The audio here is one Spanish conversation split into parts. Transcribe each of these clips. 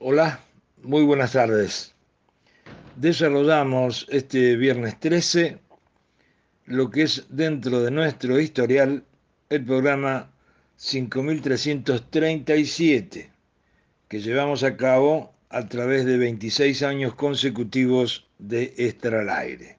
Hola, muy buenas tardes. Desarrollamos este viernes 13 lo que es dentro de nuestro historial el programa 5337 que llevamos a cabo a través de 26 años consecutivos de Extra al Aire.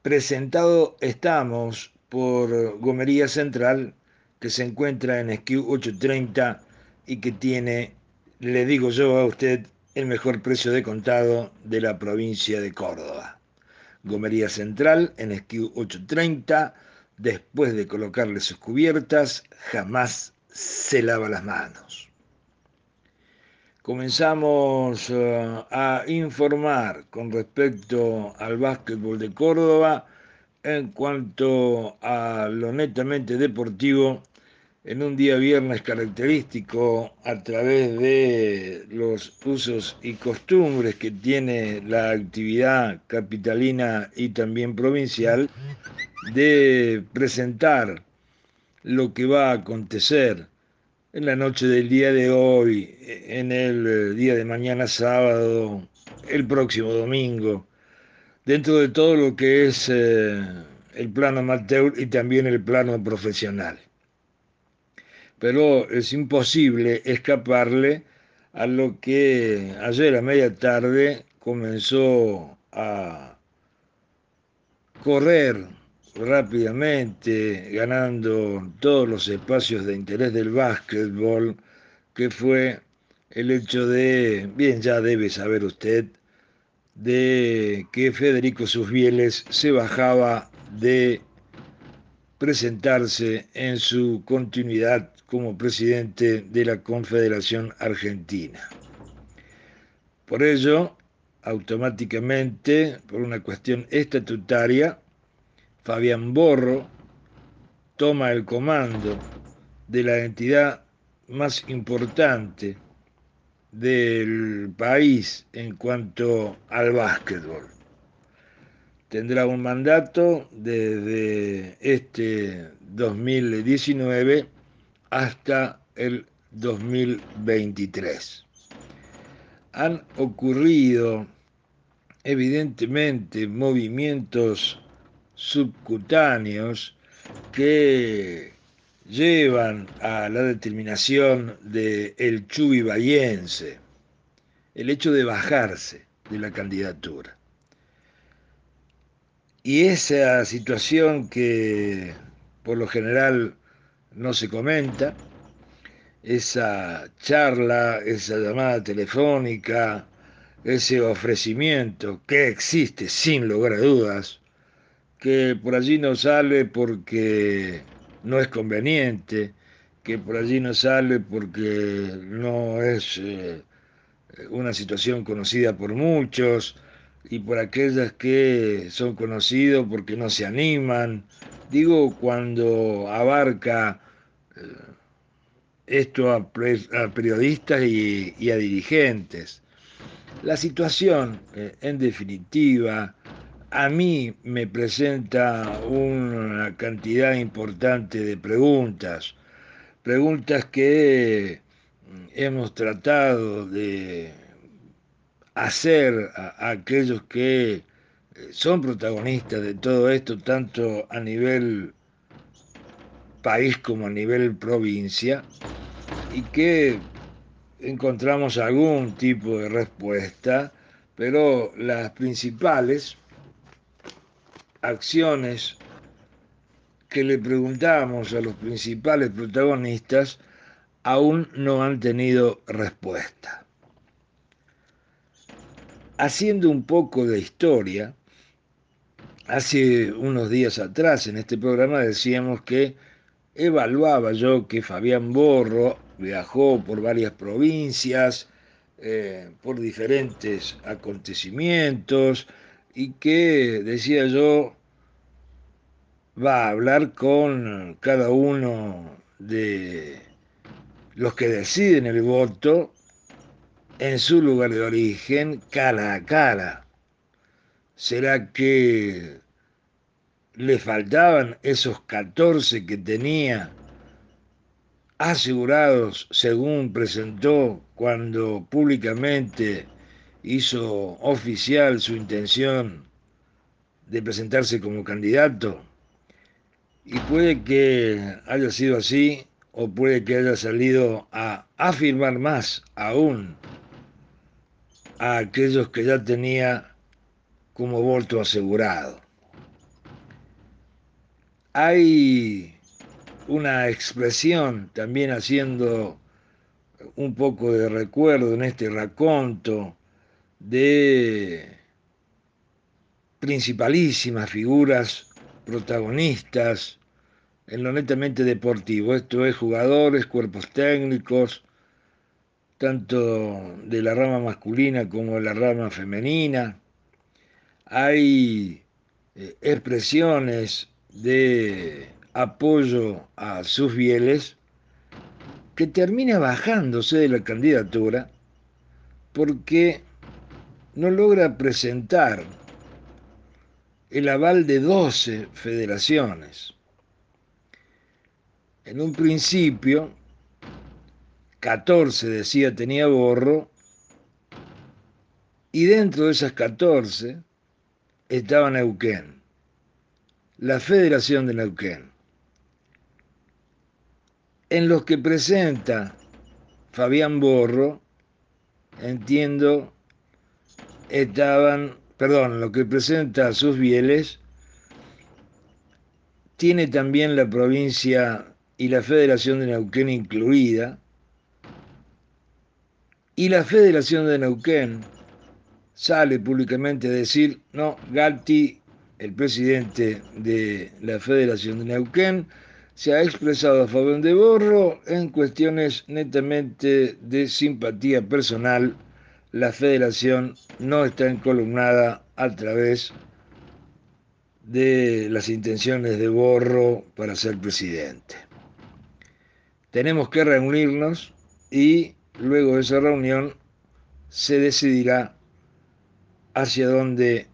Presentado estamos por Gomería Central, que se encuentra en SKU 830 y que tiene, le digo yo a usted, el mejor precio de contado de la provincia de Córdoba. Gomería Central en SKU 830, después de colocarle sus cubiertas, jamás se lava las manos. Comenzamos uh, a informar con respecto al básquetbol de Córdoba en cuanto a lo netamente deportivo en un día viernes característico a través de los usos y costumbres que tiene la actividad capitalina y también provincial de presentar lo que va a acontecer en la noche del día de hoy, en el día de mañana sábado, el próximo domingo, dentro de todo lo que es eh, el plano amateur y también el plano profesional pero es imposible escaparle a lo que ayer a media tarde comenzó a correr rápidamente, ganando todos los espacios de interés del básquetbol, que fue el hecho de, bien ya debe saber usted, de que Federico Susbieles se bajaba de presentarse en su continuidad como presidente de la Confederación Argentina. Por ello, automáticamente, por una cuestión estatutaria, Fabián Borro toma el comando de la entidad más importante del país en cuanto al básquetbol. Tendrá un mandato desde este 2019 hasta el 2023. Han ocurrido evidentemente movimientos subcutáneos que llevan a la determinación del el Chubi Bayense, el hecho de bajarse de la candidatura. Y esa situación que por lo general no se comenta, esa charla, esa llamada telefónica, ese ofrecimiento que existe sin lugar a dudas, que por allí no sale porque no es conveniente, que por allí no sale porque no es eh, una situación conocida por muchos y por aquellas que son conocidos porque no se animan, Digo cuando abarca eh, esto a, periodistas y, a dirigentes. La situación, eh, en definitiva, a mí me presenta una cantidad importante de preguntas, preguntas que mm, hemos tratado de hacer a aquellos que son protagonistas de todo esto, tanto a nivel país como a nivel provincia, y que encontramos algún tipo de respuesta, pero las principales acciones que le preguntamos a los principales protagonistas aún no han tenido respuesta. Haciendo un poco de historia, Hace unos días atrás en este programa decíamos que evaluaba yo que Fabián Borro viajó por varias provincias, eh, por diferentes acontecimientos y que, decía yo, va a hablar con cada uno de los que deciden el voto en su lugar de origen cara a cara. ¿Será que le faltaban esos 14 que tenía asegurados, según presentó cuando públicamente hizo oficial su intención de presentarse como candidato. Y puede que haya sido así o puede que haya salido a afirmar más aún a aquellos que ya tenía como voto asegurado. Hay una expresión también haciendo un poco de recuerdo en este raconto de principalísimas figuras protagonistas en lo netamente deportivo. Esto es jugadores, cuerpos técnicos, tanto de la rama masculina como de la rama femenina. Hay eh, expresiones de apoyo a sus fieles que termina bajándose de la candidatura porque no logra presentar el aval de 12 federaciones. En un principio, 14 decía tenía borro, y dentro de esas 14 estaba Neuquén, la Federación de Neuquén. En los que presenta Fabián Borro, entiendo, estaban, perdón, lo que presenta sus bieles, tiene también la provincia y la Federación de Neuquén incluida, y la Federación de Neuquén sale públicamente a decir, no, Gatti, el presidente de la Federación de Neuquén, se ha expresado a favor de Borro en cuestiones netamente de simpatía personal. La federación no está encolumnada a través de las intenciones de Borro para ser presidente tenemos que reunirnos y luego de esa reunión se decidirá hacia dónde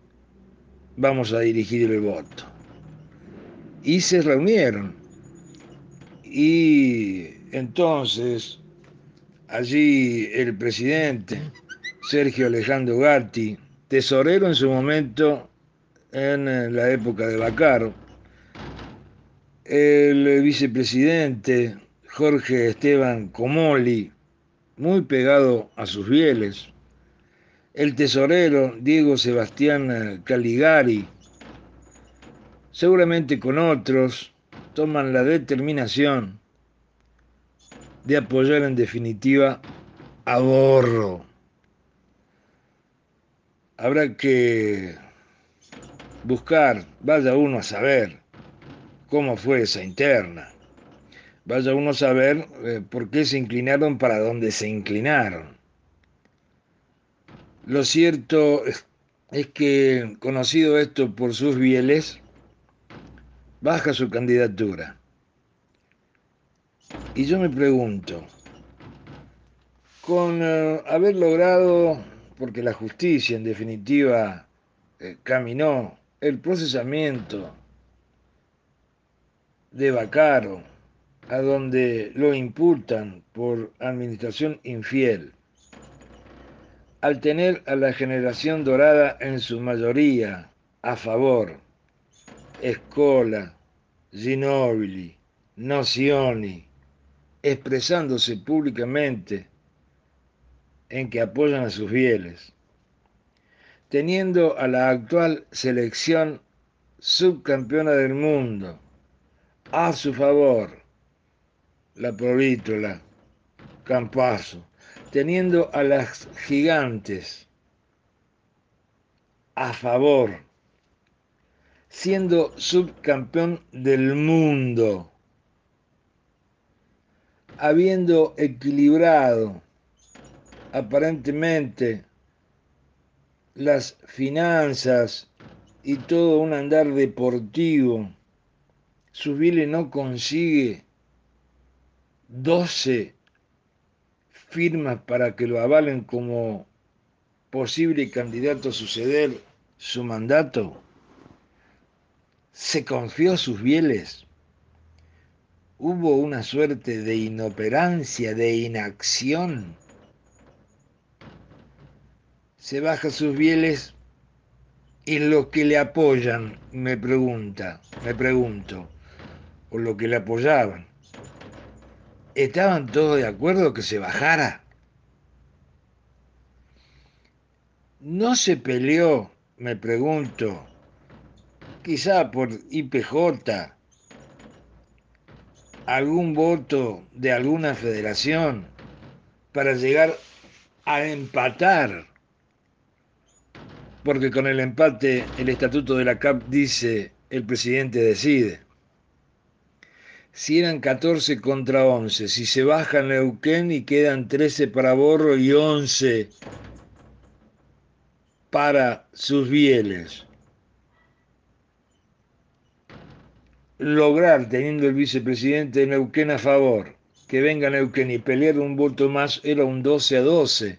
vamos a dirigir el voto. Y se reunieron. Y entonces allí el presidente Sergio Alejandro Gatti, tesorero en su momento en la época de Bacaro, el vicepresidente Jorge Esteban Comoli, muy pegado a sus fieles, el tesorero Diego Sebastián Caligari, seguramente con otros, toman la determinación de apoyar en definitiva a Borro. Habrá que buscar, vaya uno a saber cómo fue esa interna vaya uno a saber eh, por qué se inclinaron para donde se inclinaron. Lo cierto es que, conocido esto por sus bieles, baja su candidatura. Y yo me pregunto, con eh, haber logrado, porque la justicia en definitiva eh, caminó, el procesamiento de Bacaro, a donde lo imputan por administración infiel, al tener a la generación dorada en su mayoría a favor, Escola, Ginobili, Nocioni, expresándose públicamente en que apoyan a sus fieles, teniendo a la actual selección subcampeona del mundo a su favor, la Provítola, Campazo, teniendo a las gigantes a favor, siendo subcampeón del mundo, habiendo equilibrado aparentemente las finanzas y todo un andar deportivo, Subile no consigue 12 firmas para que lo avalen como posible candidato a suceder su mandato? ¿Se confió sus bieles? hubo una suerte de inoperancia, de inacción. Se baja sus bieles y los que le apoyan, me pregunta, me pregunto, o lo que le apoyaban, ¿estaban todos de acuerdo que se bajara? ¿No se peleó, me pregunto, quizá por IPJ, algún voto de alguna federación para llegar a empatar, porque con el empate el estatuto de la CAP dice el presidente decide. Si eran 14 contra 11, si se baja Neuquén y quedan 13 para Borro y 11 para sus bieles. lograr, teniendo el vicepresidente de Neuquén a favor, que venga Neuquén y pelear un voto más, era un 12 a 12.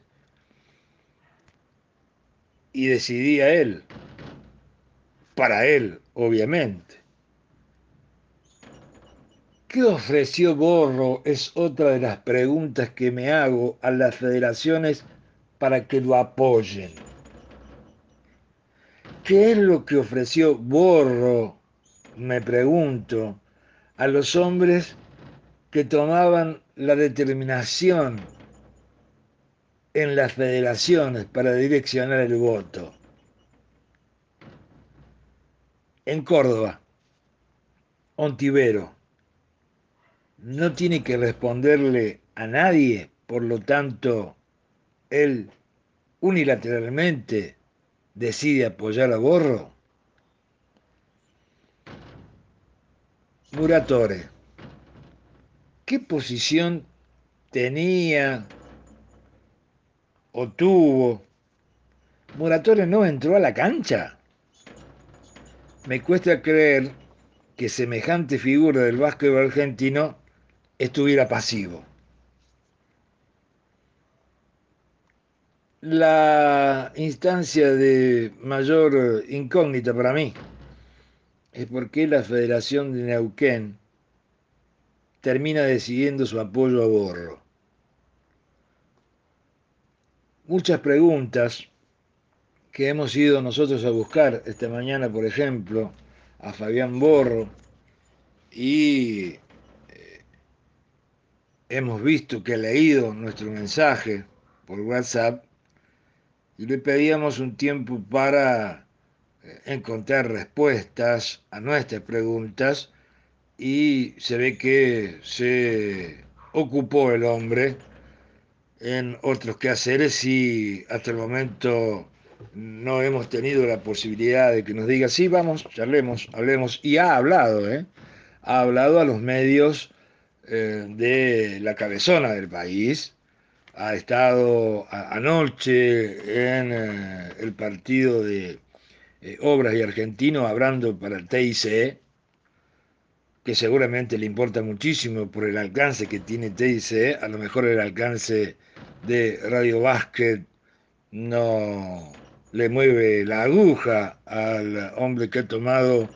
Y decidía él. Para él, obviamente. ¿Qué ofreció Borro? Es otra de las preguntas que me hago a las federaciones para que lo apoyen. ¿Qué es lo que ofreció Borro me pregunto, a los hombres que tomaban la determinación en las federaciones para direccionar el voto. En Córdoba, Ontivero no tiene que responderle a nadie, por lo tanto, él unilateralmente decide apoyar a Borro. Muratore, ¿qué posición tenía o tuvo? Muratore no entró a la cancha. Me cuesta creer que semejante figura del básquetbol argentino estuviera pasivo. La instancia de mayor incógnita para mí es por qué la Federación de Neuquén termina decidiendo su apoyo a Borro. Muchas preguntas que hemos ido nosotros a buscar esta mañana, por ejemplo, a Fabián Borro, y hemos visto que ha leído nuestro mensaje por WhatsApp y le pedíamos un tiempo para encontrar respuestas a nuestras preguntas y se ve que se ocupó el hombre en otros quehaceres y hasta el momento no hemos tenido la posibilidad de que nos diga, sí, vamos, charlemos, hablemos, y ha hablado, ¿eh? ha hablado a los medios eh, de la cabezona del país, ha estado anoche en eh, el partido de eh, Obras y Argentino hablando para el TICE, que seguramente le importa muchísimo por el alcance que tiene TICE, a lo mejor el alcance de Radio Básquet no le mueve la aguja al hombre que ha tomado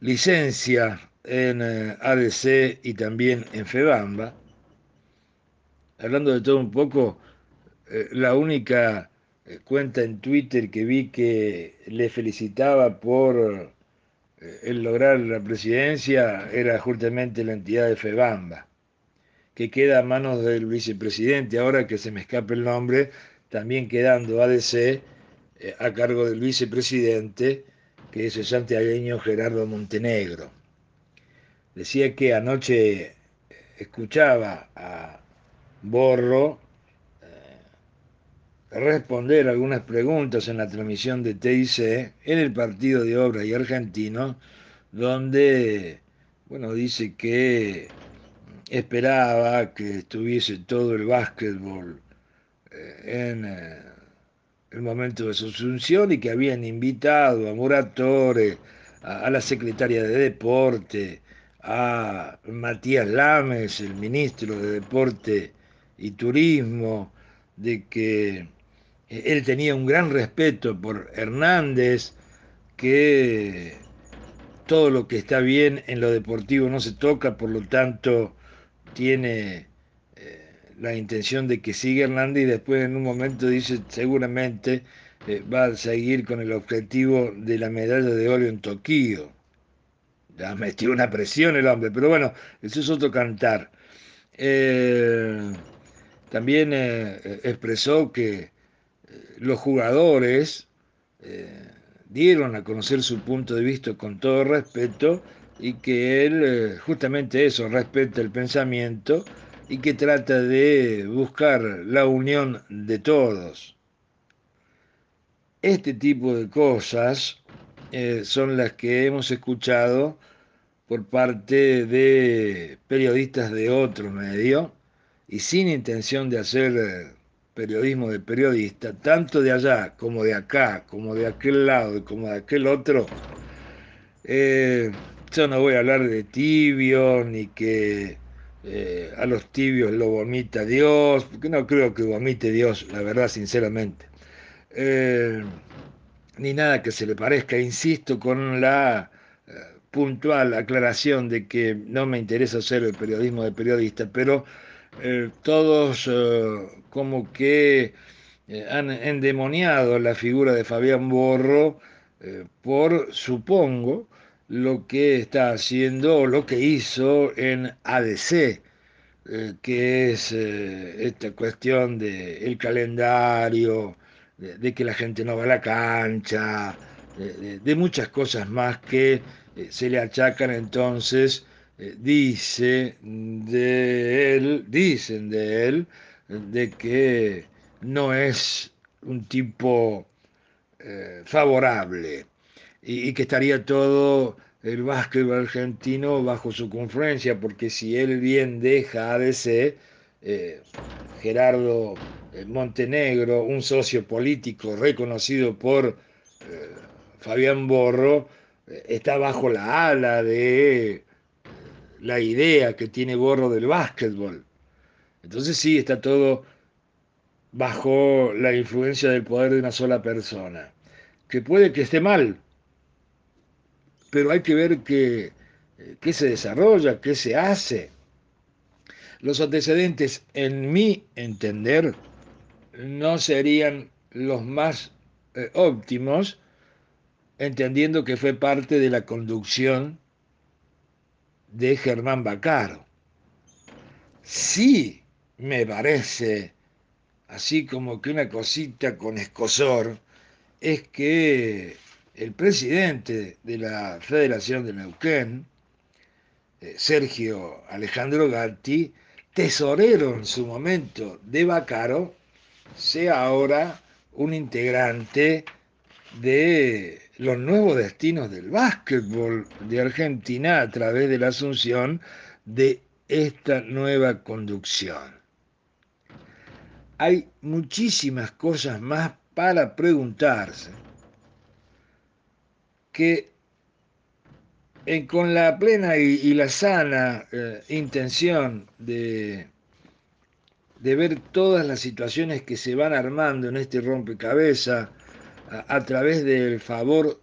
licencia en eh, ADC y también en FEBAMBA. Hablando de todo un poco, eh, la única eh, cuenta en Twitter que vi que le felicitaba por lograr la presidencia era justamente la entidad de FEBAMBA, que queda a manos del vicepresidente, ahora que se me escape el nombre, también quedando ADC a cargo del vicepresidente, que es el santiagueño Gerardo Montenegro. Decía que anoche escuchaba a Borro responder algunas preguntas en la transmisión de TIC en el partido de Obras y Argentino, donde, bueno, dice que esperaba que estuviese todo el básquetbol eh, en eh, el momento de su asunción y que habían invitado a Muratore, a, la secretaria de Deporte, a Matías Lames, el ministro de Deporte y Turismo, de que él tenía un gran respeto por Hernández, que todo lo que está bien en lo deportivo no se toca, por lo tanto tiene eh, la intención de que siga Hernández y después en un momento dice seguramente eh, va a seguir con el objetivo de la medalla de oro en Tokio. Ya metió una presión el hombre, pero bueno, eso es otro cantar. Eh, también expresó que los jugadores dieron a conocer su punto de vista con todo respeto y que él eh, justamente eso, respeta el pensamiento y que trata de buscar la unión de todos. Este tipo de cosas eh, son las que hemos escuchado por parte de periodistas de otro medio y sin intención de hacer eh, periodismo de periodista, tanto de allá como de acá, como de aquel lado y como de aquel otro, eh, yo no voy a hablar de tibio, ni que a los tibios lo vomita Dios, porque no creo que vomite Dios, la verdad, sinceramente. Ni nada que se le parezca, insisto con la puntual aclaración de que no me interesa hacer el periodismo de periodista, pero eh, todos eh, como que eh, han endemoniado la figura de Fabián Borro por, supongo, lo que está haciendo o lo que hizo en ADC, que es esta cuestión del el calendario, de, que la gente no va a la cancha, de muchas cosas más que se le achacan entonces eh, dice de él, dicen de él, de que no es un tipo eh, favorable y, que estaría todo el básquetbol argentino bajo su confluencia, porque si él bien deja ADC, eh, Gerardo Montenegro, un socio político reconocido por Fabián Borro, está bajo la ala de la idea que tiene Borro del básquetbol. Entonces sí, está todo bajo la influencia del poder de una sola persona, que puede que esté mal, pero hay que ver qué, qué se desarrolla, qué se hace. Los antecedentes, en mi entender, no serían los más eh, óptimos, entendiendo que fue parte de la conducción de Germán Bacaro. Sí me parece, así como que una cosita con escosor, es que el presidente de la Federación de Neuquén, eh, Sergio Alejandro Gatti, tesorero en su momento de Bacaro, sea ahora un integrante de los nuevos destinos del básquetbol de Argentina a través de la asunción de esta nueva conducción. Hay muchísimas cosas más para preguntarse que con la plena y, la sana eh, intención de, de ver todas las situaciones que se van armando en este rompecabezas, a, través del favor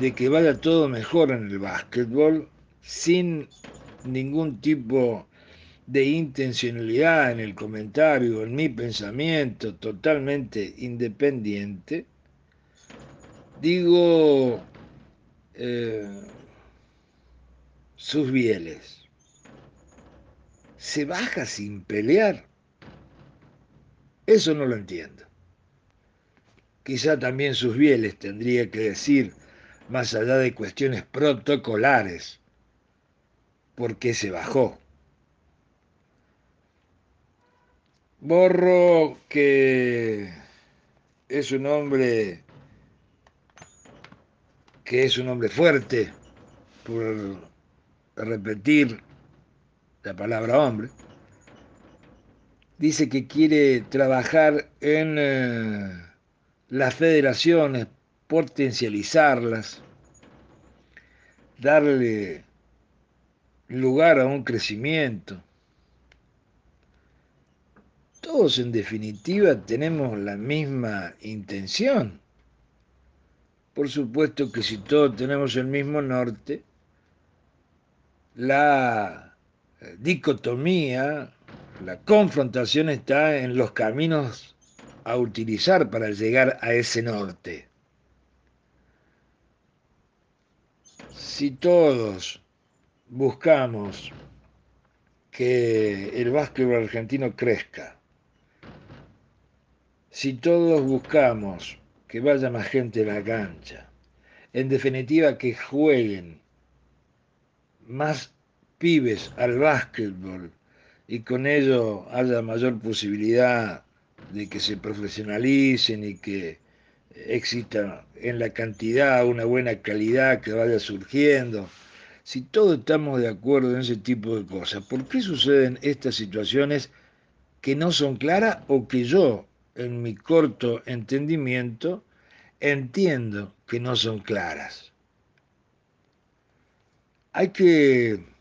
de que vaya todo mejor en el básquetbol sin ningún tipo de intencionalidad en el comentario, en mi pensamiento totalmente independiente, digo eh, sus bieles. ¿Se baja sin pelear? Eso no lo entiendo. Quizá también sus bieles tendría que decir, más allá de cuestiones protocolares, por qué se bajó. Borro que es un hombre que es un hombre fuerte, por repetir la palabra hombre, dice que quiere trabajar en eh, las federaciones, potencializarlas, darle lugar a un crecimiento. Todos en definitiva tenemos la misma intención. por supuesto que si todos tenemos el mismo norte, la dicotomía, la confrontación está en los caminos a utilizar para llegar a ese norte. Si todos buscamos que el básquetbol argentino crezca, si todos buscamos que vaya más gente a la cancha, en definitiva que jueguen más pibes al básquetbol y con ello haya mayor posibilidad de que se profesionalicen y que exista en la cantidad una buena calidad que vaya surgiendo. Si todos estamos de acuerdo en ese tipo de cosas, ¿por qué suceden estas situaciones que no son claras o que yo, en mi corto entendimiento, entiendo que no son claras? Hay que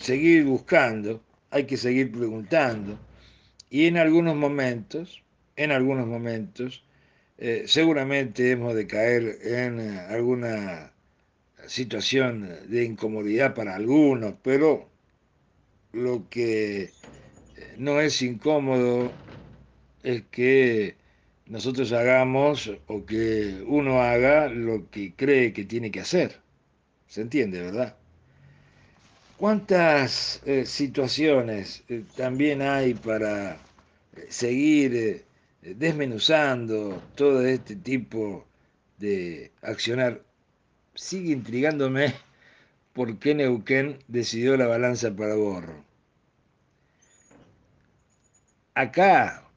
seguir buscando, hay que seguir preguntando y en algunos momentos, en algunos momentos, eh, seguramente hemos de caer en eh, alguna situación de incomodidad para algunos, pero lo que eh, no es incómodo es que nosotros hagamos o que uno haga lo que cree que tiene que hacer. ¿Se entiende, verdad? ¿Cuántas eh, situaciones eh, también hay para eh, seguir desmenuzando todo este tipo de accionar? Sigue intrigándome por qué Neuquén decidió la balanza para Borro. Acá,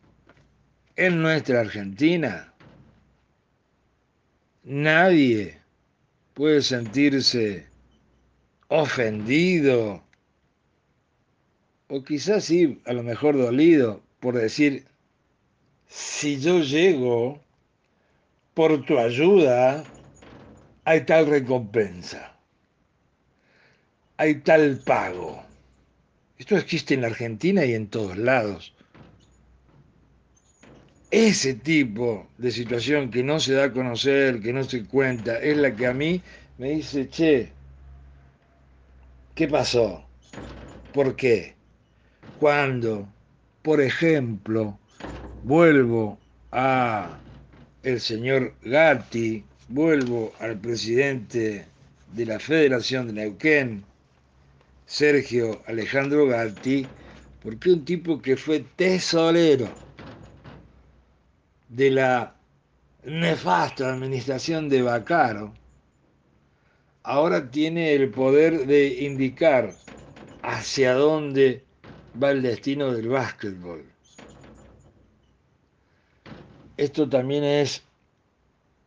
en nuestra Argentina, nadie puede sentirse ofendido, o quizás sí, a lo mejor dolido, por decir, si yo llego por tu ayuda, hay tal recompensa, hay tal pago. Esto existe en la Argentina y en todos lados. Ese tipo de situación que no se da a conocer, que no se cuenta, es la que a mí me dice, che, ¿Qué pasó? ¿Por qué? Cuando, por ejemplo, vuelvo a el señor Gatti, vuelvo al presidente de la Federación de Neuquén, Sergio Alejandro Gatti, porque un tipo que fue tesorero de la nefasta administración de Bacaro, ahora tiene el poder de indicar hacia dónde va el destino del básquetbol. Esto también es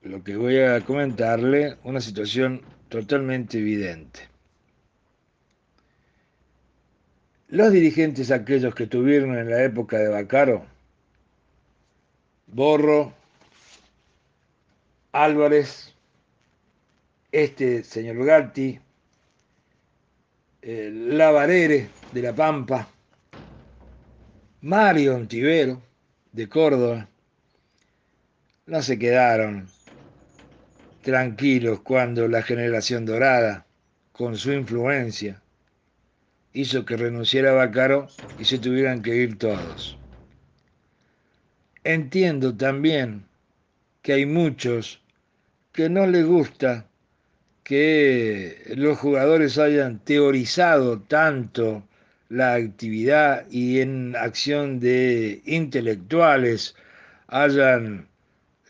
lo que voy a comentarle, una situación totalmente evidente. Los dirigentes aquellos que tuvieron en la época de Bacaro, Borro, Álvarez, este señor Gatti, Lavarere de La Pampa, Mario Ontivero de Córdoba, no se quedaron tranquilos cuando la generación dorada, con su influencia, hizo que renunciara Bacaro y se tuvieran que ir todos. Entiendo también que hay muchos que no les gusta que los jugadores hayan teorizado tanto la actividad y en acción de intelectuales hayan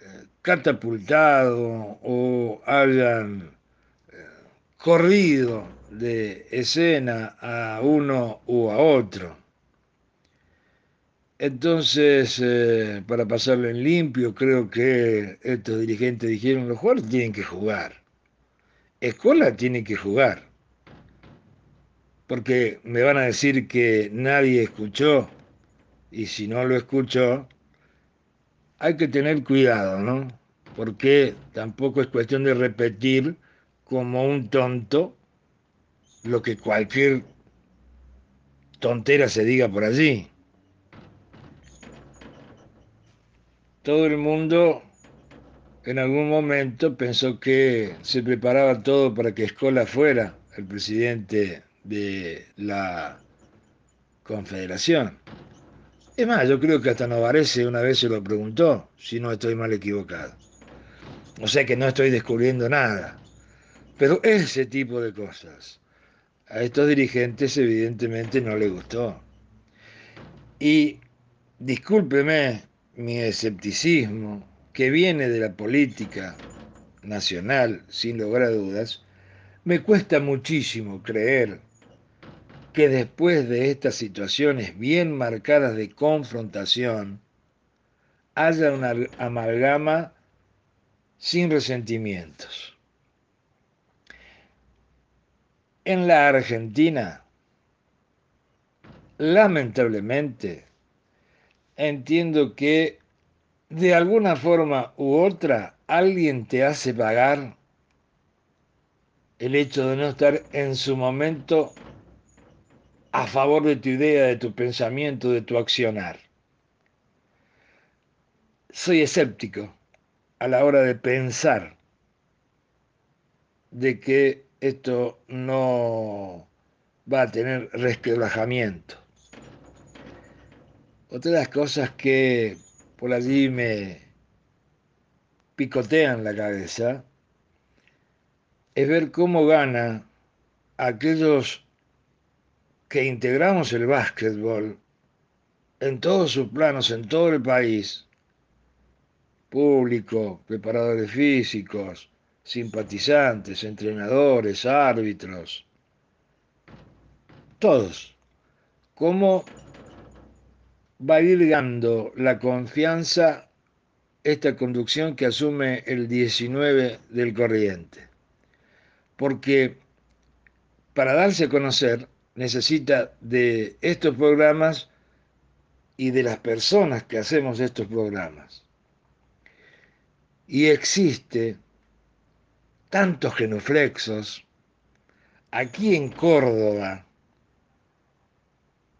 eh, catapultado o hayan eh, corrido de escena a uno u a otro. Entonces, eh, para pasarlo en limpio, creo que estos dirigentes dijeron, los jugadores tienen que jugar Escuela tiene que jugar. Porque me van a decir que nadie escuchó. Y si no lo escuchó, hay que tener cuidado, ¿no? Porque tampoco es cuestión de repetir como un tonto lo que cualquier tontera se diga por allí. Todo el mundo en algún momento pensó que se preparaba todo para que Escola fuera el presidente de la Confederación. Es más, yo creo que hasta Novarese una vez se lo preguntó, si no estoy mal equivocado. O sea que no estoy descubriendo nada. Pero ese tipo de cosas a estos dirigentes evidentemente no les gustó. Y discúlpeme mi escepticismo, que viene de la política nacional, sin lugar a dudas, me cuesta muchísimo creer que después de estas situaciones bien marcadas de confrontación, haya una amalgama sin resentimientos. En la Argentina, lamentablemente, entiendo que de alguna forma u otra alguien te hace pagar el hecho de no estar en su momento a favor de tu idea, de tu pensamiento, de tu accionar. Soy escéptico a la hora de pensar de que esto no va a tener resquebrajamiento. Otra de las cosas que por allí me picotean la cabeza es ver cómo gana aquellos que integramos el básquetbol en todos sus planos, en todo el país, público, preparadores físicos, simpatizantes, entrenadores, árbitros, todos, cómo va a ir dando la confianza esta conducción que asume el 19 del corriente. Porque para darse a conocer necesita de estos programas y de las personas que hacemos estos programas. Y existe tantos genuflexos aquí en Córdoba,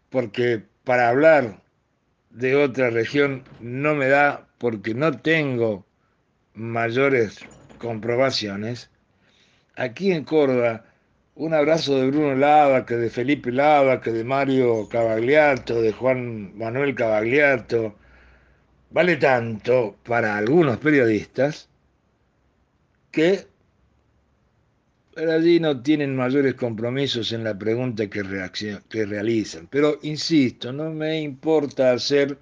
porque para hablar de otra región no me da porque no tengo mayores comprobaciones, aquí en Córdoba un abrazo de Bruno Lava, que de Felipe Lava, que de Mario Cavagliato, de Juan Manuel Cavagliato, vale tanto para algunos periodistas que allí no tienen mayores compromisos en la pregunta que, que realizan. Pero insisto, no me importa hacer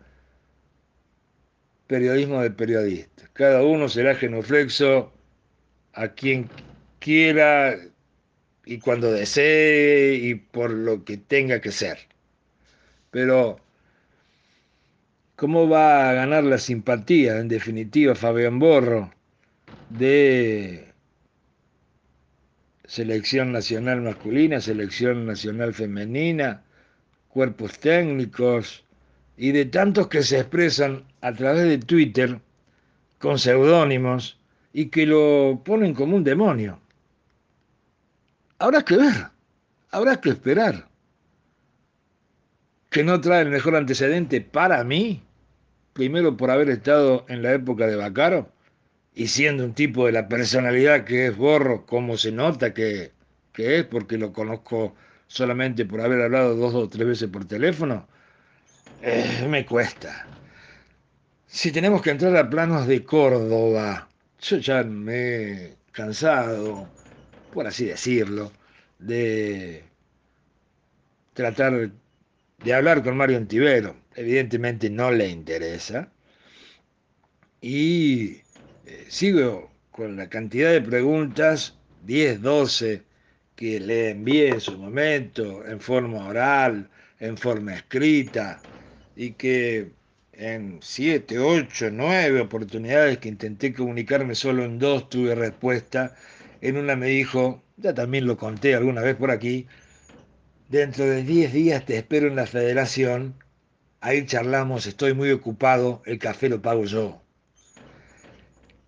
periodismo de periodistas. Cada uno será genuflexo a quien quiera y cuando desee y por lo que tenga que ser. Pero, ¿cómo va a ganar la simpatía, en definitiva, Fabián Borro, de selección nacional masculina, selección nacional femenina, cuerpos técnicos y de tantos que se expresan a través de Twitter con seudónimos y que lo ponen como un demonio? Habrá que ver, habrá que esperar. Que no trae el mejor antecedente para mí, primero por haber estado en la época de Bacaro y siendo un tipo de la personalidad que es Borro, como se nota que, que es, porque lo conozco solamente por haber hablado dos o tres veces por teléfono, eh, me cuesta. Si tenemos que entrar a planos de Córdoba, yo ya me he cansado, por así decirlo, de tratar de hablar con Mario Antivero. Evidentemente no le interesa. Y eh, sigo con la cantidad de preguntas, 10, 12, que le envié en su momento, en forma oral, en forma escrita, y que en 7, 8, 9 oportunidades que intenté comunicarme, solo en dos tuve respuesta en una me dijo, ya también lo conté alguna vez por aquí, dentro de 10 días te espero en la federación, ahí charlamos, estoy muy ocupado, el café lo pago yo.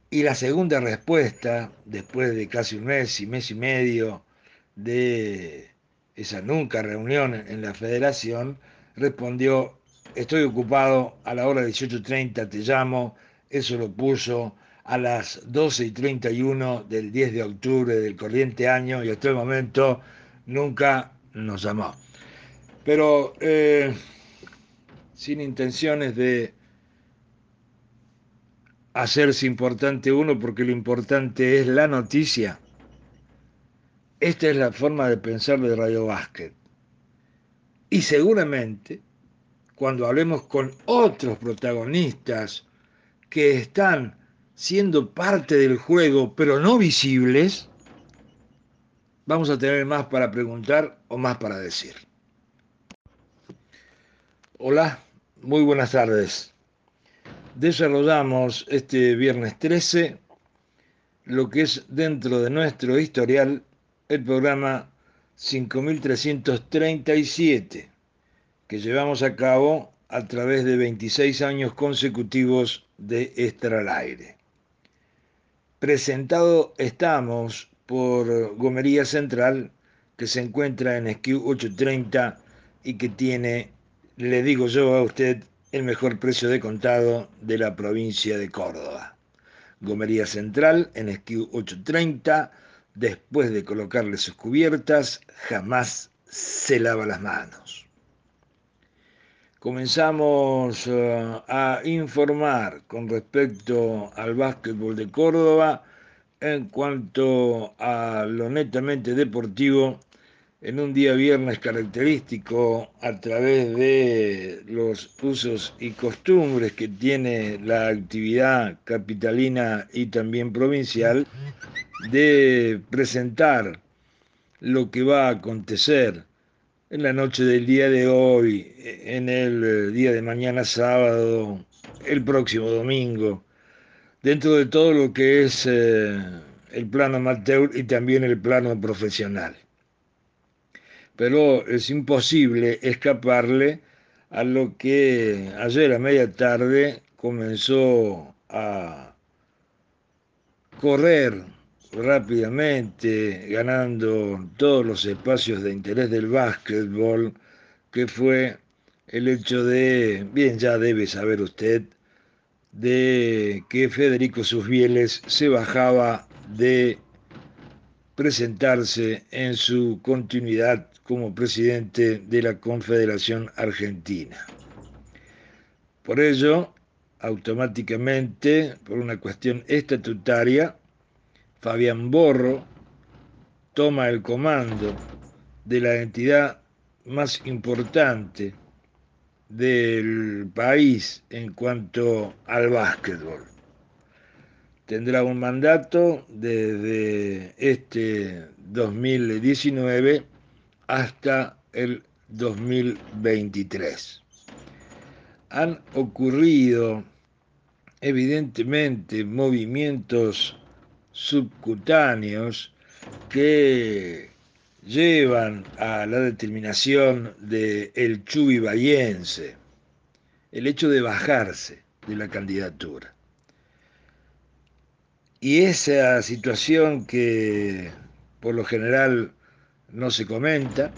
Y la segunda respuesta, después de casi un mes y mes y medio de esa nunca reunión en la federación, respondió, estoy ocupado, a la hora 18.30 te llamo, eso lo puso a las 12 y 31 del 10 de octubre del corriente año y hasta el momento nunca nos llamó. Pero eh, sin intenciones de hacerse importante uno, porque lo importante es la noticia. Esta es la forma de pensar de Radio Básquet. Y seguramente, cuando hablemos con otros protagonistas que están siendo parte del juego, pero no visibles, vamos a tener más para preguntar o más para decir. Hola, muy buenas tardes. Desarrollamos este viernes 13 lo que es dentro de nuestro historial el programa 5337 que llevamos a cabo a través de 26 años consecutivos de Extra al Aire. Presentado estamos por Gomería Central, que se encuentra en SKU 830 y que tiene, le digo yo a usted, el mejor precio de contado de la provincia de Córdoba. Gomería Central en SKU 830, después de colocarle sus cubiertas, jamás se lava las manos comenzamos eh, a informar con respecto al básquetbol de Córdoba en cuanto a lo netamente deportivo en un día viernes característico a través de los usos y costumbres que tiene la actividad capitalina y también provincial de presentar lo que va a acontecer en la noche del día de hoy, en el eh, día de mañana sábado, el próximo domingo, dentro de todo lo que es eh, el plano amateur y también el plano profesional. Pero es imposible escaparle a lo que ayer a media tarde comenzó a correr rápidamente, ganando todos los espacios de interés del básquetbol, que fue el hecho de, bien ya debe saber usted, de que Federico Susbieles se bajaba de presentarse en su continuidad como presidente de la Confederación Argentina. Por ello, automáticamente, por una cuestión estatutaria, Fabián Borro toma el comando de la entidad más importante del país en cuanto al básquetbol. Tendrá un mandato desde este 2019 hasta el 2023. Han ocurrido evidentemente movimientos subcutáneos que llevan a la determinación del el Chubi el hecho de bajarse de la candidatura. Y esa situación que por lo general no se comenta,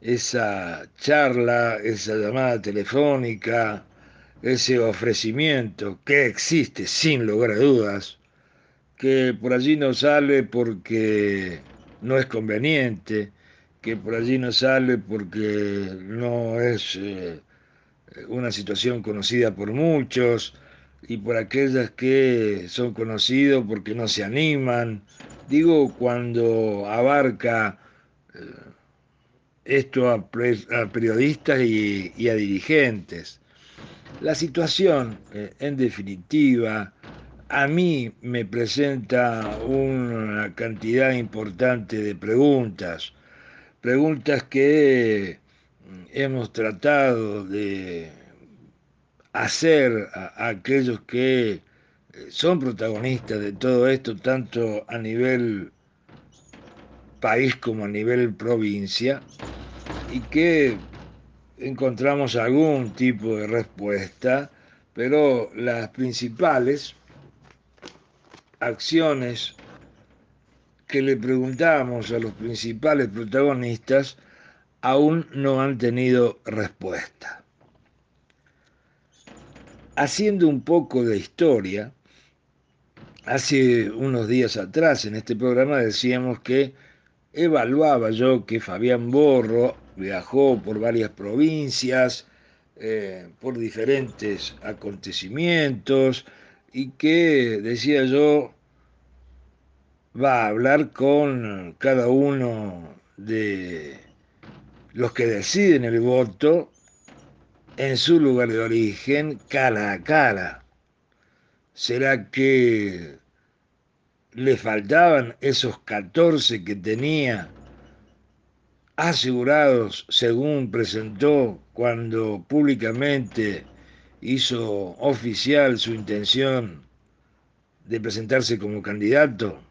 esa charla, esa llamada telefónica, ese ofrecimiento que existe sin lugar a dudas que por allí no sale porque no es conveniente, que por allí no sale porque no es eh, una situación conocida por muchos y por aquellas que son conocidos porque no se animan. Digo, cuando abarca eh, esto a, periodistas y, a dirigentes. La situación, eh, en definitiva, a mí me presenta una cantidad importante de preguntas, preguntas que hemos tratado de hacer a, aquellos que eh, son protagonistas de todo esto, tanto a nivel país como a nivel provincia, y que encontramos algún tipo de respuesta, pero las principales acciones que le preguntamos a los principales protagonistas aún no han tenido respuesta. Haciendo un poco de historia, hace unos días atrás en este programa decíamos que evaluaba yo que Fabián Borro viajó por varias provincias, eh, por diferentes acontecimientos y que, decía yo, va a hablar con cada uno de los que deciden el voto en su lugar de origen cara a cara. ¿Será que le faltaban esos 14 que tenía asegurados según presentó cuando públicamente hizo oficial su intención de presentarse como candidato?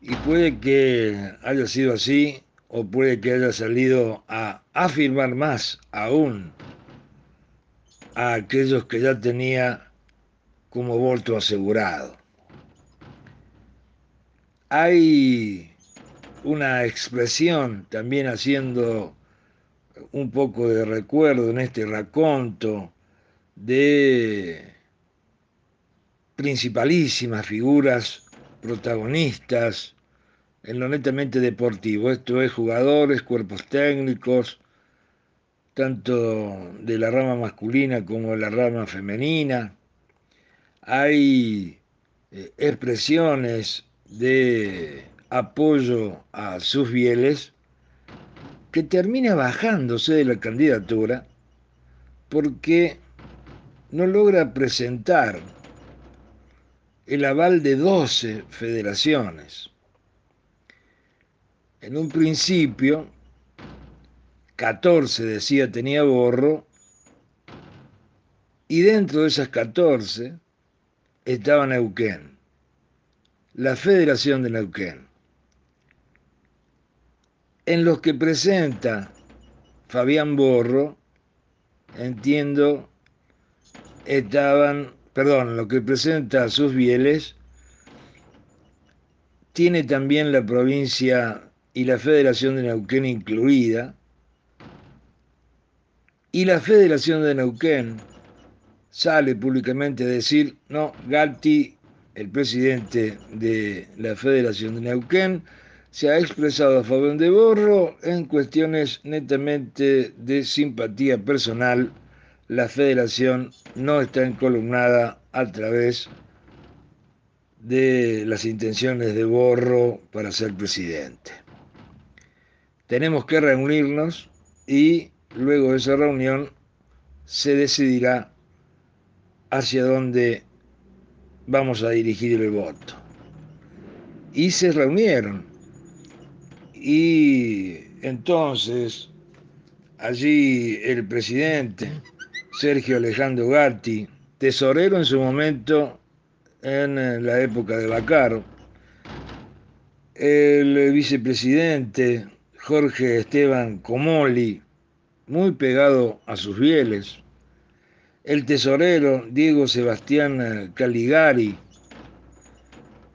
Y puede que haya sido así o puede que haya salido a afirmar más aún a aquellos que ya tenía como voto asegurado. Hay una expresión también haciendo un poco de recuerdo en este raconto de principalísimas figuras protagonistas en lo netamente deportivo. Esto es jugadores, cuerpos técnicos, tanto de la rama masculina como de la rama femenina. Hay eh, expresiones de apoyo a sus fieles que termina bajándose de la candidatura porque no logra presentar el aval de 12 federaciones. En un principio, 14 decía tenía borro, y dentro de esas 14 estaba Neuquén, la Federación de Neuquén. En los que presenta Fabián Borro, entiendo, estaban perdón, lo que presenta sus bieles, tiene también la provincia y la Federación de Neuquén incluida, y la Federación de Neuquén sale públicamente a decir, no, Gatti, el presidente de la Federación de Neuquén, se ha expresado a favor de Borro en cuestiones netamente de simpatía personal la federación no está encolumnada a través de las intenciones de Borro para ser presidente. Tenemos que reunirnos y luego de esa reunión se decidirá hacia dónde vamos a dirigir el voto. Y se reunieron. Y entonces allí el presidente Sergio Alejandro Gatti, tesorero en su momento en eh, la época de Bacaro, el vicepresidente Jorge Esteban Comoli, muy pegado a sus fieles, el tesorero Diego Sebastián Caligari,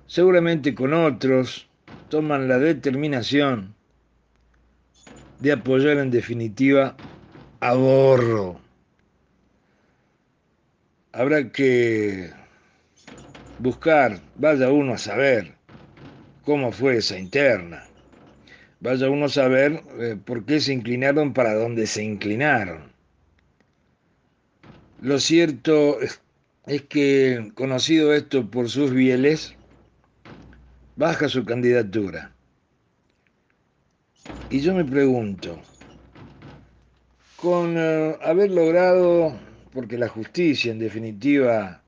seguramente con otros, toman la determinación de apoyar en definitiva a Borro. Habrá que buscar, vaya uno a saber cómo fue esa interna, vaya uno a saber eh, por qué se inclinaron para donde se inclinaron. Lo cierto es que, conocido esto por sus bieles, baja su candidatura. Y yo me pregunto, con eh, haber logrado porque la justicia en definitiva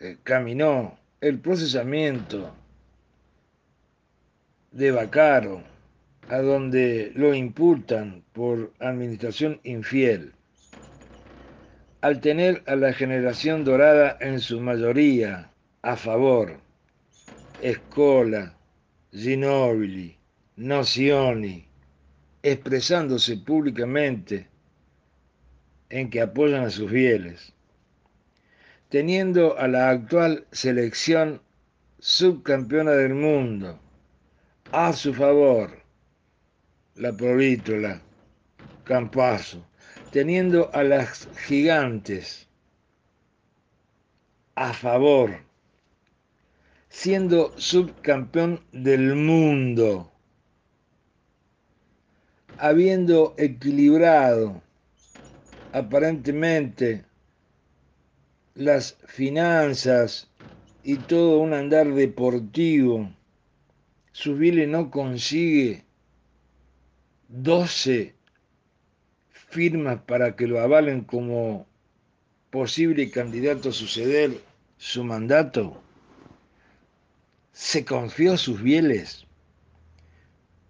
eh, caminó el procesamiento de Bacaro, a donde lo imputan por administración infiel, al tener a la generación dorada en su mayoría a favor, Escola, Ginobili, Nocioni, expresándose públicamente en que apoyan a sus fieles, teniendo a la actual selección subcampeona del mundo a su favor, la Provítola, Campazo, teniendo a las gigantes a favor, siendo subcampeón del mundo, habiendo equilibrado aparentemente las finanzas y todo un andar deportivo, Susbile no consigue 12 firmas para que lo avalen como posible candidato a suceder su mandato? ¿Se confió sus bieles?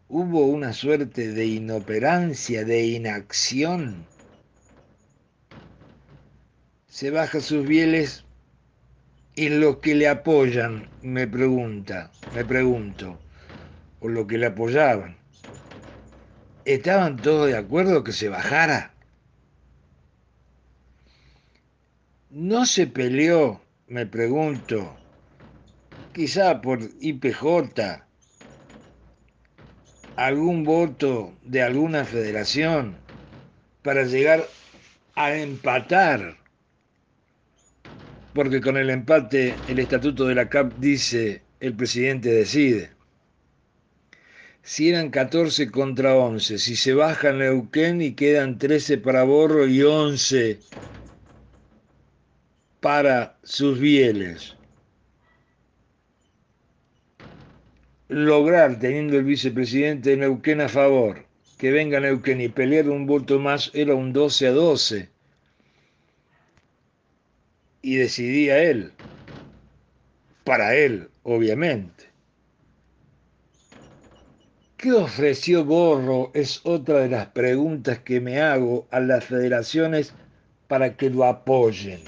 ¿Hubo una suerte de inoperancia, de inacción? Se baja sus bieles y los que le apoyan, me pregunta, me pregunto, o lo que le apoyaban, ¿estaban todos de acuerdo que se bajara? ¿No se peleó, me pregunto, quizá por IPJ, algún voto de alguna federación para llegar a empatar? Porque con el empate el estatuto de la CAP dice el presidente decide. Si eran 14 contra 11, si se baja Neuquén y quedan 13 para Borro y 11 para sus bieles. lograr, teniendo el vicepresidente de Neuquén a favor, que venga Neuquén y pelear un voto más, era un 12 a 12. Y decidía él. Para él, obviamente. ¿Qué ofreció Borro? Es otra de las preguntas que me hago a las federaciones para que lo apoyen.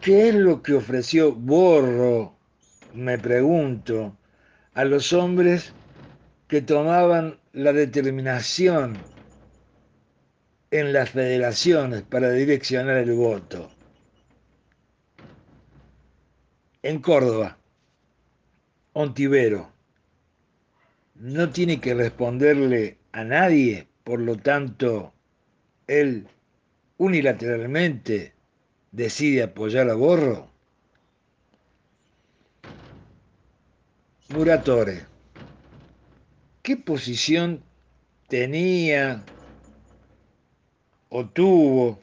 ¿Qué es lo que ofreció Borro me pregunto, a los hombres que tomaban la determinación en las federaciones para direccionar el voto. En Córdoba, Ontivero no tiene que responderle a nadie, por lo tanto, él unilateralmente decide apoyar a Borro. Muratore, ¿qué posición tenía o tuvo?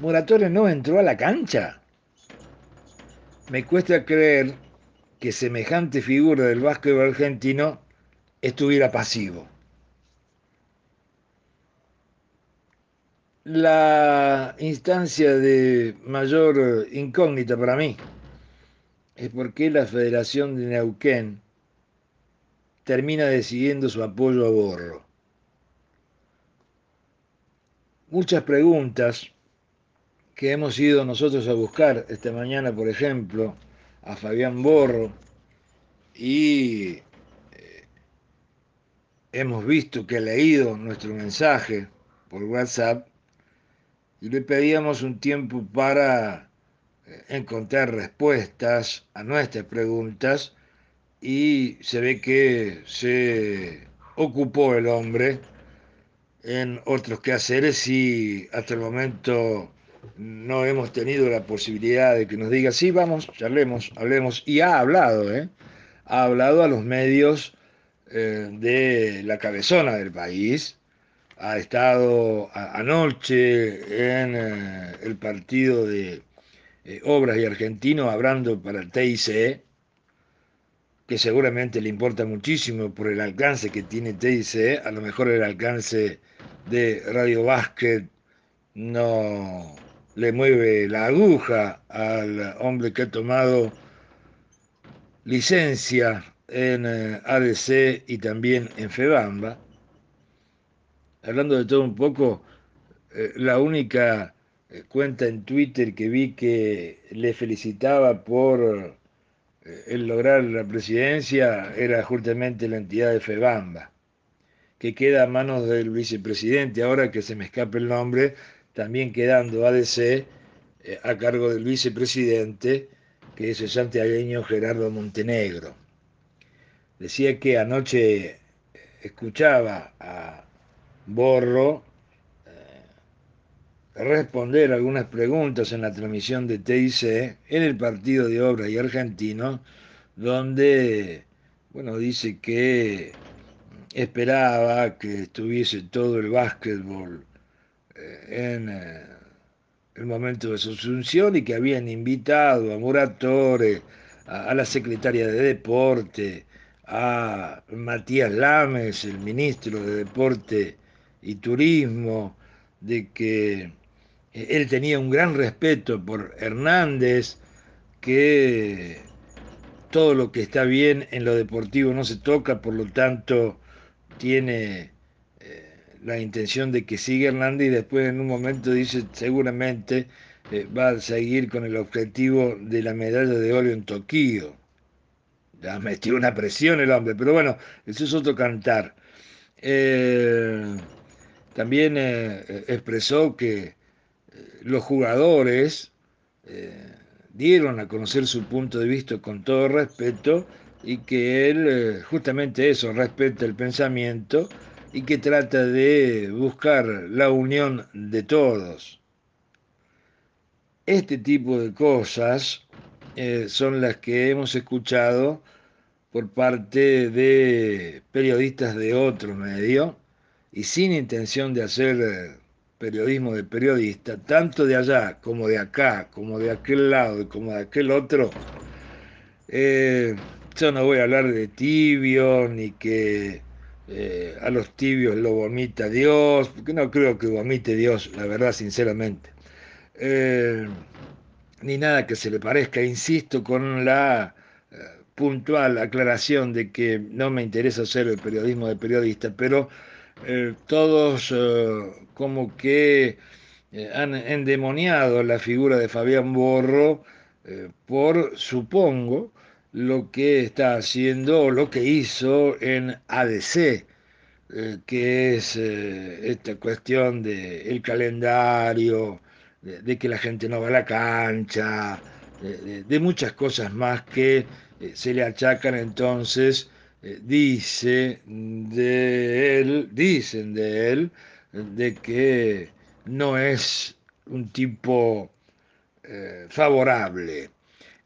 Muratore no entró a la cancha. Me cuesta creer que semejante figura del básquetbol argentino estuviera pasivo. La instancia de mayor incógnita para mí es por qué la Federación de Neuquén termina decidiendo su apoyo a Borro. Muchas preguntas que hemos ido nosotros a buscar esta mañana, por ejemplo, a Fabián Borro, y hemos visto que ha leído nuestro mensaje por WhatsApp y le pedíamos un tiempo para encontrar respuestas a nuestras preguntas y se ve que se ocupó el hombre en otros quehaceres y hasta el momento no hemos tenido la posibilidad de que nos diga, sí, vamos, charlemos, hablemos, y ha hablado, ¿eh? ha hablado a los medios eh, de la cabezona del país, ha estado anoche en eh, el partido de eh, Obras y Argentino hablando para el TICE, que seguramente le importa muchísimo por el alcance que tiene TICE, a lo mejor el alcance de Radio Básquet no le mueve la aguja al hombre que ha tomado licencia en eh, ADC y también en FEBAMBA. Hablando de todo un poco, eh, la única eh, cuenta en Twitter que vi que le felicitaba por el lograr la presidencia era justamente la entidad de FEBAMBA, que queda a manos del vicepresidente, ahora que se me escape el nombre, también quedando ADC a cargo del vicepresidente, que es el santiagueño Gerardo Montenegro. Decía que anoche escuchaba a Borro responder algunas preguntas en la transmisión de TIC en el partido de Obras y Argentino, donde, bueno, dice que esperaba que estuviese todo el básquetbol eh, en eh, el momento de su asunción y que habían invitado a Muratore, a, la secretaria de Deporte, a Matías Lames, el ministro de Deporte y Turismo, de que él tenía un gran respeto por Hernández, que todo lo que está bien en lo deportivo no se toca, por lo tanto tiene eh, la intención de que siga Hernández y después en un momento dice seguramente eh, va a seguir con el objetivo de la medalla de oro en Tokio. Ya metió una presión el hombre, pero bueno, eso es otro cantar. Eh, también expresó que los jugadores dieron a conocer su punto de vista con todo respeto y que él eh, justamente eso, respeta el pensamiento y que trata de buscar la unión de todos. Este tipo de cosas eh, son las que hemos escuchado por parte de periodistas de otro medio y sin intención de hacer eh, periodismo de periodista, tanto de allá como de acá, como de aquel lado y como de aquel otro, yo no voy a hablar de tibio, ni que eh, a los tibios lo vomita Dios, porque no creo que vomite Dios, la verdad, sinceramente. Eh, ni nada que se le parezca, insisto con la eh, puntual aclaración de que no me interesa hacer el periodismo de periodista, pero todos como que han endemoniado la figura de Fabián Borro por, supongo, lo que está haciendo o lo que hizo en ADC, eh, que es eh, esta cuestión del el calendario, de, que la gente no va a la cancha, de, muchas cosas más que eh, se le achacan entonces, dice de él, dicen de él, de que no es un tipo favorable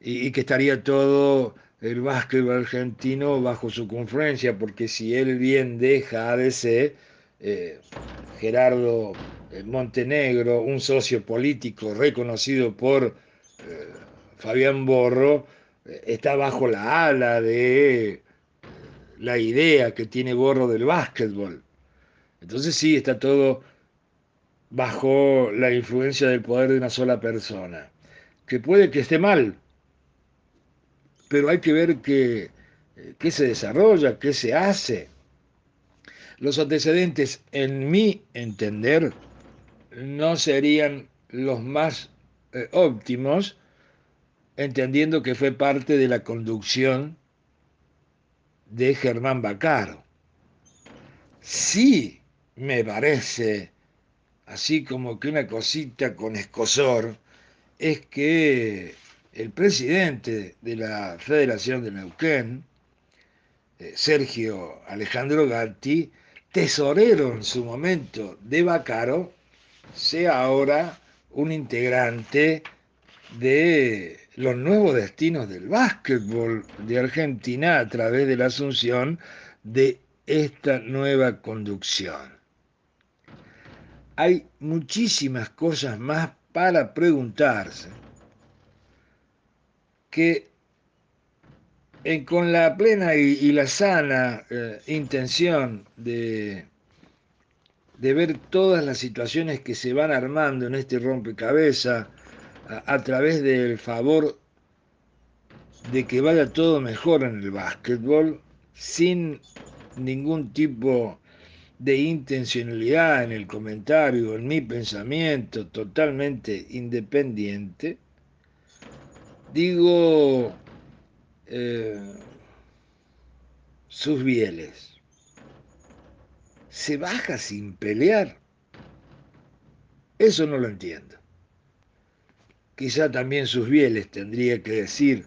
y, que estaría todo el básquetbol argentino bajo su confluencia, porque si él bien deja ADC, eh, Gerardo eh, Montenegro, un socio político reconocido por eh, Fabián Borro, está bajo la ala de la idea que tiene Borro del básquetbol. Entonces sí, está todo bajo la influencia del poder de una sola persona, que puede que esté mal, pero hay que ver qué, se desarrolla, qué se hace. Los antecedentes, en mi entender, no serían los más eh, óptimos, entendiendo que fue parte de la conducción de Germán Bacaro. Sí me parece, así como que una cosita con escosor, es que el presidente de la Federación de Neuquén, eh, Sergio Alejandro Gatti, tesorero en su momento de Bacaro, sea ahora un integrante de los nuevos destinos del básquetbol de Argentina a través de la asunción de esta nueva conducción. Hay muchísimas cosas más para preguntarse que con la plena y, la sana eh, intención de, de ver todas las situaciones que se van armando en este rompecabezas a, través del favor de que vaya todo mejor en el básquetbol, sin ningún tipo de intencionalidad en el comentario, en mi pensamiento, totalmente independiente, digo, eh, sus bieles. ¿Se baja sin pelear? Eso no lo entiendo. Quizá también sus bieles tendría que decir,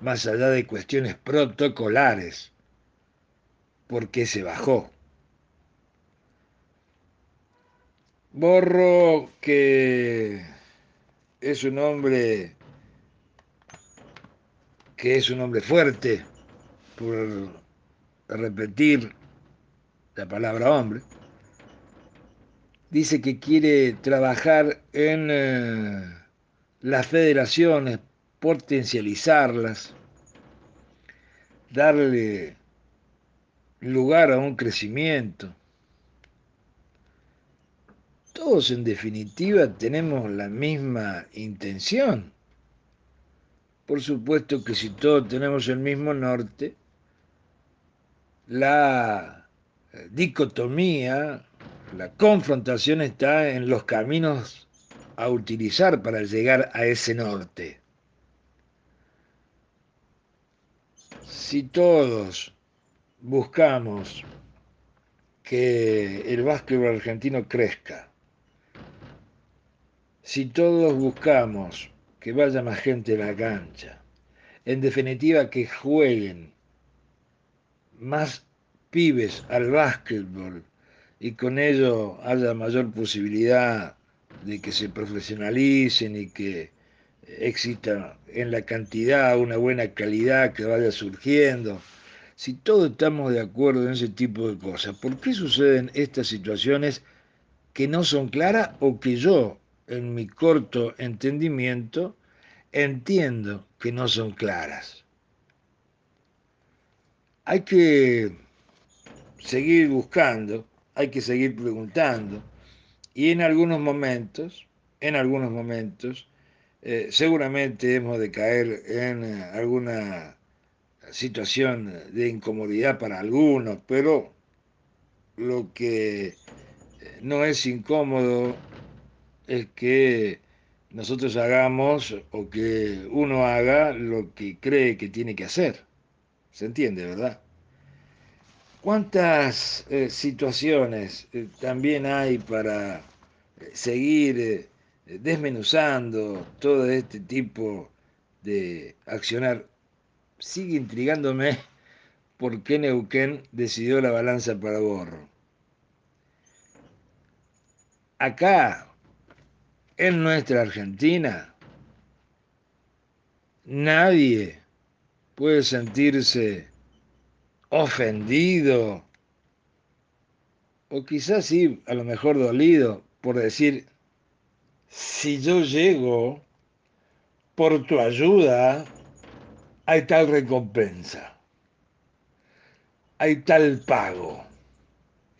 más allá de cuestiones protocolares, por qué se bajó. Borro que es un hombre que es un hombre fuerte, por repetir la palabra hombre, dice que quiere trabajar en eh, las federaciones, potencializarlas, darle lugar a un crecimiento. Todos en definitiva tenemos la misma intención. Por supuesto que si todos tenemos el mismo norte, la dicotomía, la confrontación está en los caminos a utilizar para llegar a ese norte. Si todos buscamos que el básquetbol argentino crezca, si todos buscamos que vaya más gente a la cancha, en definitiva que jueguen más pibes al básquetbol y con ello haya mayor posibilidad de que se profesionalicen y que exista en la cantidad una buena calidad que vaya surgiendo. Si todos estamos de acuerdo en ese tipo de cosas, ¿por qué suceden estas situaciones que no son claras o que yo, en mi corto entendimiento, entiendo que no son claras? Hay que seguir buscando, hay que seguir preguntando y en algunos momentos, en algunos momentos, eh, seguramente hemos de caer en eh, alguna situación de incomodidad para algunos, pero lo que eh, no es incómodo es que nosotros hagamos o que uno haga lo que cree que tiene que hacer. ¿Se entiende, verdad? ¿Cuántas eh, situaciones eh, también hay para eh, seguir desmenuzando todo este tipo de accionar? Sigue intrigándome por qué Neuquén decidió la balanza para Borro. Acá, en nuestra Argentina, nadie puede sentirse ofendido, o quizás sí, a lo mejor dolido, por decir, si yo llego por tu ayuda, hay tal recompensa, hay tal pago.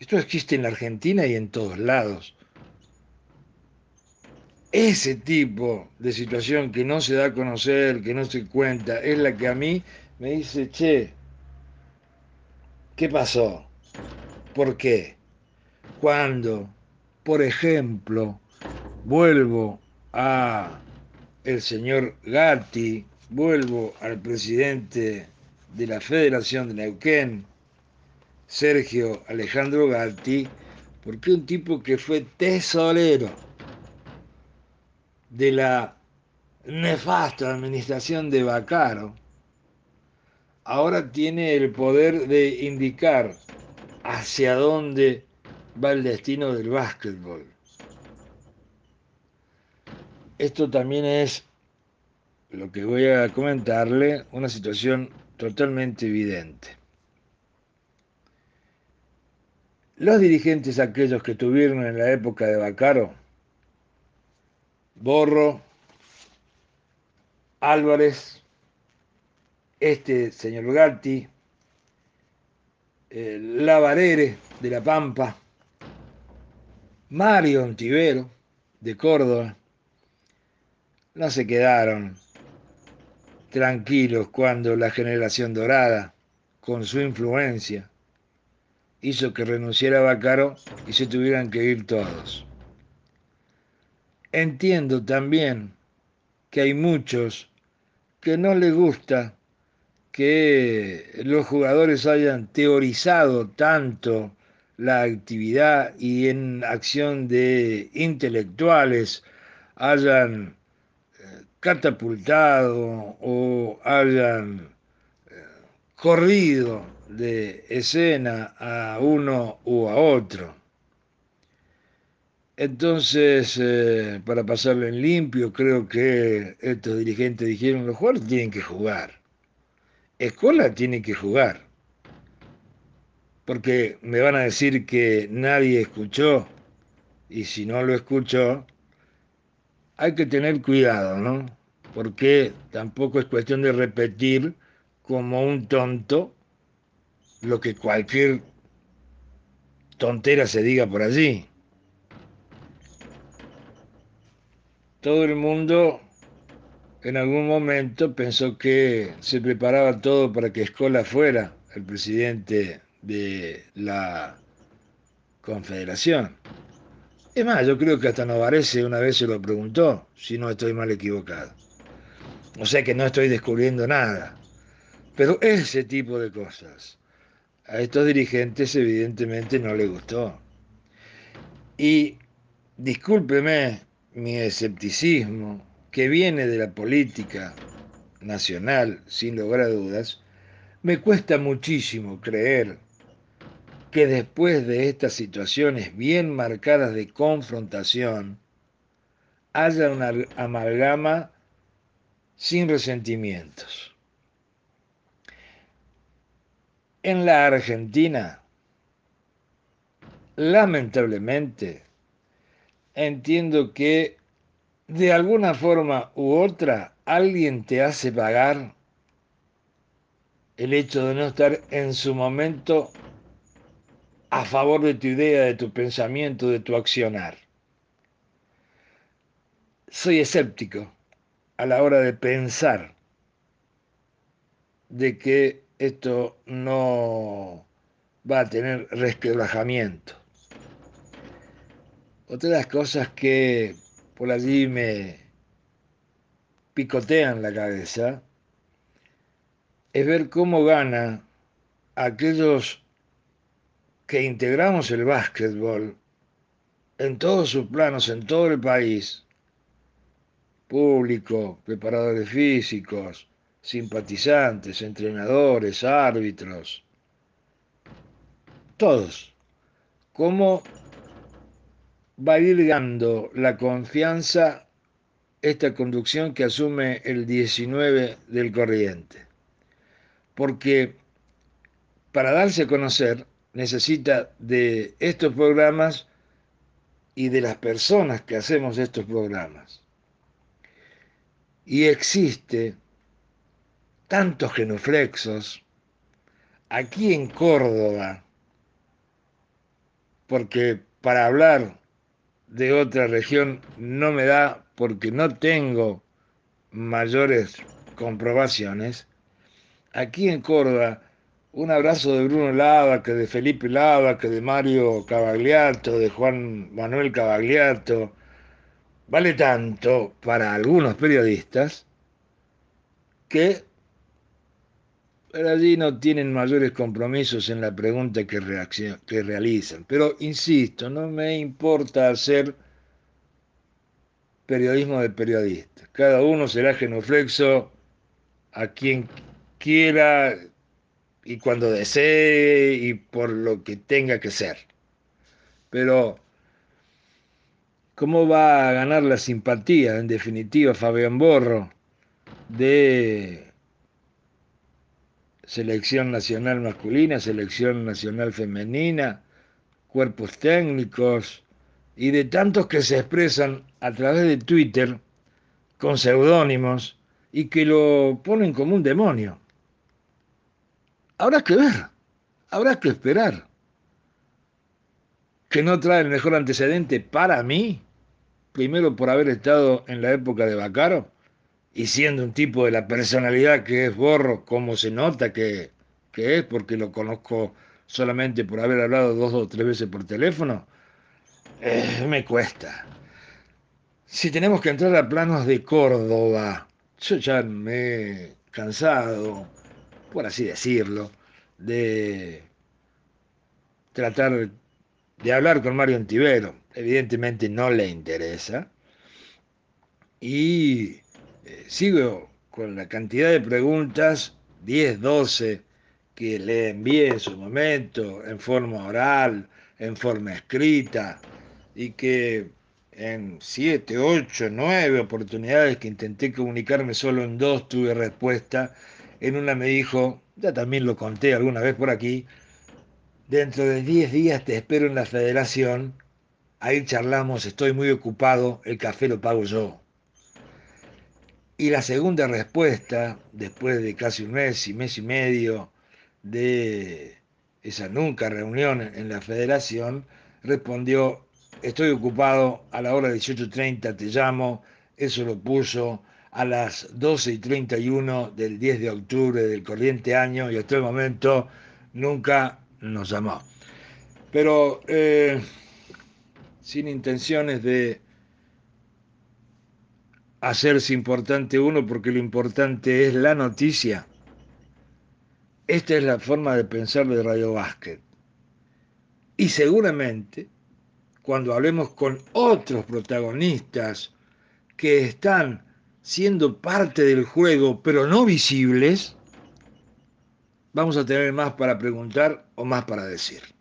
Esto existe en la Argentina y en todos lados. Ese tipo de situación que no se da a conocer, que no se cuenta, es la que a mí me dice, che, ¿Qué pasó? ¿Por qué? Cuando, por ejemplo, vuelvo a el señor Gatti, vuelvo al presidente de la Federación de Neuquén, Sergio Alejandro Gatti, porque un tipo que fue tesorero de la nefasta administración de Bacaro, ahora tiene el poder de indicar hacia dónde va el destino del básquetbol. Esto también es lo que voy a comentarle, una situación totalmente evidente. Los dirigentes aquellos que tuvieron en la época de Bacaro, Borro, Álvarez, este señor Gatti, Lavarere de La Pampa, Mario Ontivero de Córdoba, no se quedaron tranquilos cuando la generación dorada, con su influencia, hizo que renunciara Bacaro y se tuvieran que ir todos. Entiendo también que hay muchos que no les gusta que los jugadores hayan teorizado tanto la actividad y en acción de intelectuales hayan eh, catapultado o hayan eh, corrido de escena a uno u a otro. Entonces, eh, para pasarlo en limpio, creo que estos dirigentes dijeron, los jugadores tienen que jugar. Escuela tiene que jugar. Porque me van a decir que nadie escuchó, y si no lo escuchó, hay que tener cuidado, ¿no? Porque tampoco es cuestión de repetir como un tonto lo que cualquier tontera se diga por allí. Todo el mundo en algún momento pensó que se preparaba todo para que Escola fuera el presidente de la Confederación. Es más, yo creo que hasta Novarese una vez se lo preguntó, si no estoy mal equivocado. O sea que no estoy descubriendo nada. Pero ese tipo de cosas a estos dirigentes evidentemente no les gustó. Y discúlpeme mi escepticismo, que viene de la política nacional, sin lugar a dudas, me cuesta muchísimo creer que después de estas situaciones bien marcadas de confrontación, haya una amalgama sin resentimientos. En la Argentina, lamentablemente, entiendo que de alguna forma u otra alguien te hace pagar el hecho de no estar en su momento a favor de tu idea, de tu pensamiento, de tu accionar. Soy escéptico a la hora de pensar de que esto no va a tener resquebrajamiento. Otra de las cosas que por allí me picotean la cabeza es ver cómo gana aquellos que integramos el básquetbol en todos sus planos, en todo el país, público, preparadores físicos, simpatizantes, entrenadores, árbitros, todos, cómo va a ir dando la confianza esta conducción que asume el 19 del corriente. Porque para darse a conocer necesita de estos programas y de las personas que hacemos estos programas. Y existe tantos genuflexos aquí en Córdoba, porque para hablar de otra región no me da porque no tengo mayores comprobaciones, aquí en Córdoba un abrazo de Bruno Lava, que de Felipe Lava, que de Mario Cavagliato, de Juan Manuel Cavagliato, vale tanto para algunos periodistas que allí no tienen mayores compromisos en la pregunta que, que realizan. Pero insisto, no me importa hacer periodismo de periodistas. Cada uno será genuflexo a quien quiera y cuando desee y por lo que tenga que ser. Pero, ¿cómo va a ganar la simpatía, en definitiva, Fabián Borro, de selección nacional masculina, selección nacional femenina, cuerpos técnicos y de tantos que se expresan a través de Twitter con seudónimos y que lo ponen como un demonio? Habrá que ver, habrá que esperar. Que no trae el mejor antecedente para mí, primero por haber estado en la época de Bacaro y siendo un tipo de la personalidad que es Borro, como se nota que, que es, porque lo conozco solamente por haber hablado dos o tres veces por teléfono, eh, me cuesta. Si tenemos que entrar a planos de Córdoba, yo ya me he cansado, por así decirlo, de tratar de hablar con Mario Antivero. Evidentemente no le interesa. Y eh, sigo con la cantidad de preguntas, 10, 12, que le envié en su momento, en forma oral, en forma escrita, y que en siete, ocho, nueve oportunidades que intenté comunicarme, solo en dos tuve respuesta. En una me dijo, ya también lo conté alguna vez por aquí, dentro de diez días te espero en la federación, ahí charlamos, estoy muy ocupado, el café lo pago yo. Y la segunda respuesta, después de casi un mes y mes y medio de esa nunca reunión en la federación, respondió, estoy ocupado, a la hora 18.30 te llamo, eso lo puso a las 12 y 31 del 10 de octubre del corriente año y hasta el momento nunca nos llamó. Pero eh, sin intenciones de hacerse importante uno, porque lo importante es la noticia. Esta es la forma de pensar de Radio Básquet. Y seguramente, cuando hablemos con otros protagonistas que están siendo parte del juego, pero no visibles, vamos a tener más para preguntar o más para decir.